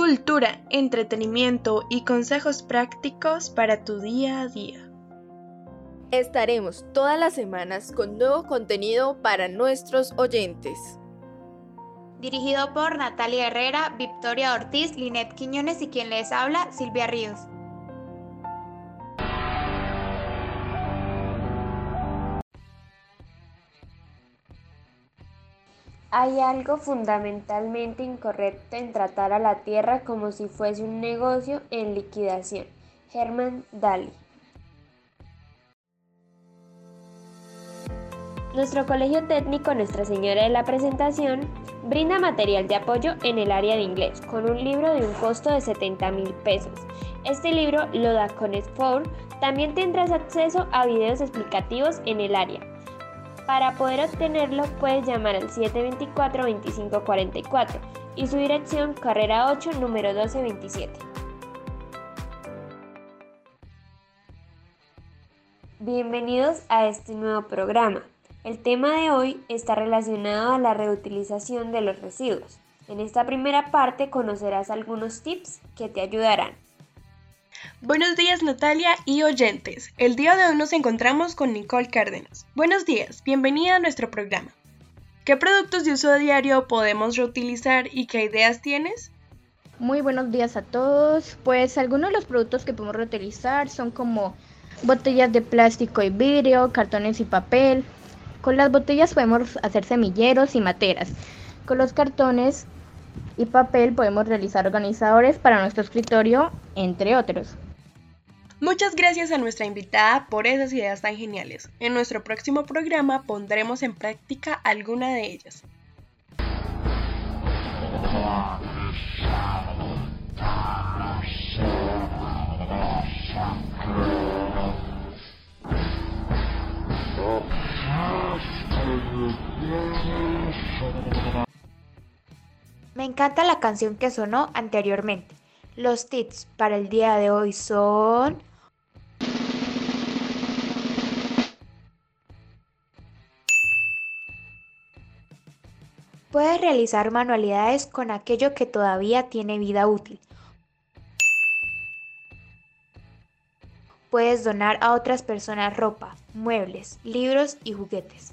Cultura, entretenimiento y consejos prácticos para tu día a día. Estaremos todas las semanas con nuevo contenido para nuestros oyentes. Dirigido por Natalia Herrera, Victoria Ortiz, Linet Quiñones y quien les habla, Silvia Ríos. Hay algo fundamentalmente incorrecto en tratar a la tierra como si fuese un negocio en liquidación. Herman Daly. Nuestro Colegio Técnico Nuestra Señora de la Presentación brinda material de apoyo en el área de inglés con un libro de un costo de 70 mil pesos. Este libro lo da con Conexfor. También tendrás acceso a videos explicativos en el área. Para poder obtenerlo puedes llamar al 724-2544 y su dirección carrera 8 número 1227. Bienvenidos a este nuevo programa. El tema de hoy está relacionado a la reutilización de los residuos. En esta primera parte conocerás algunos tips que te ayudarán. Buenos días Natalia y oyentes. El día de hoy nos encontramos con Nicole Cárdenas. Buenos días, bienvenida a nuestro programa. ¿Qué productos de uso diario podemos reutilizar y qué ideas tienes? Muy buenos días a todos. Pues algunos de los productos que podemos reutilizar son como botellas de plástico y vidrio, cartones y papel. Con las botellas podemos hacer semilleros y materas. Con los cartones y papel podemos realizar organizadores para nuestro escritorio, entre otros. Muchas gracias a nuestra invitada por esas ideas tan geniales. En nuestro próximo programa pondremos en práctica alguna de ellas. Me encanta la canción que sonó anteriormente. Los tips para el día de hoy son Puedes realizar manualidades con aquello que todavía tiene vida útil. Puedes donar a otras personas ropa, muebles, libros y juguetes.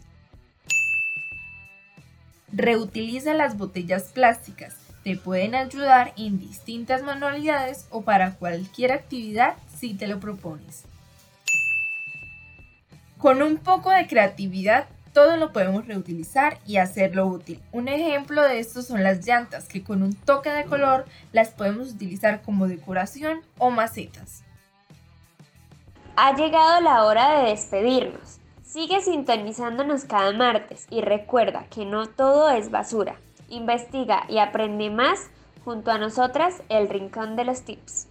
Reutiliza las botellas plásticas. Te pueden ayudar en distintas manualidades o para cualquier actividad si te lo propones. Con un poco de creatividad todo lo podemos reutilizar y hacerlo útil. Un ejemplo de esto son las llantas, que con un toque de color las podemos utilizar como decoración o macetas. Ha llegado la hora de despedirnos. Sigue sintonizándonos cada martes y recuerda que no todo es basura. Investiga y aprende más junto a nosotras el Rincón de los Tips.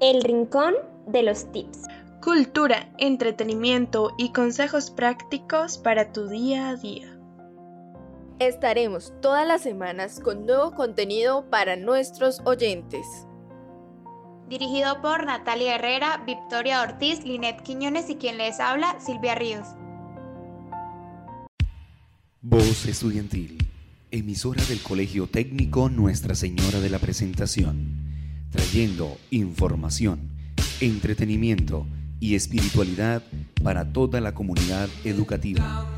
El Rincón de los Tips cultura, entretenimiento y consejos prácticos para tu día a día. Estaremos todas las semanas con nuevo contenido para nuestros oyentes. Dirigido por Natalia Herrera, Victoria Ortiz, Linet Quiñones y quien les habla, Silvia Ríos. Voz Estudiantil, emisora del Colegio Técnico Nuestra Señora de la Presentación, trayendo información, entretenimiento, y espiritualidad para toda la comunidad educativa.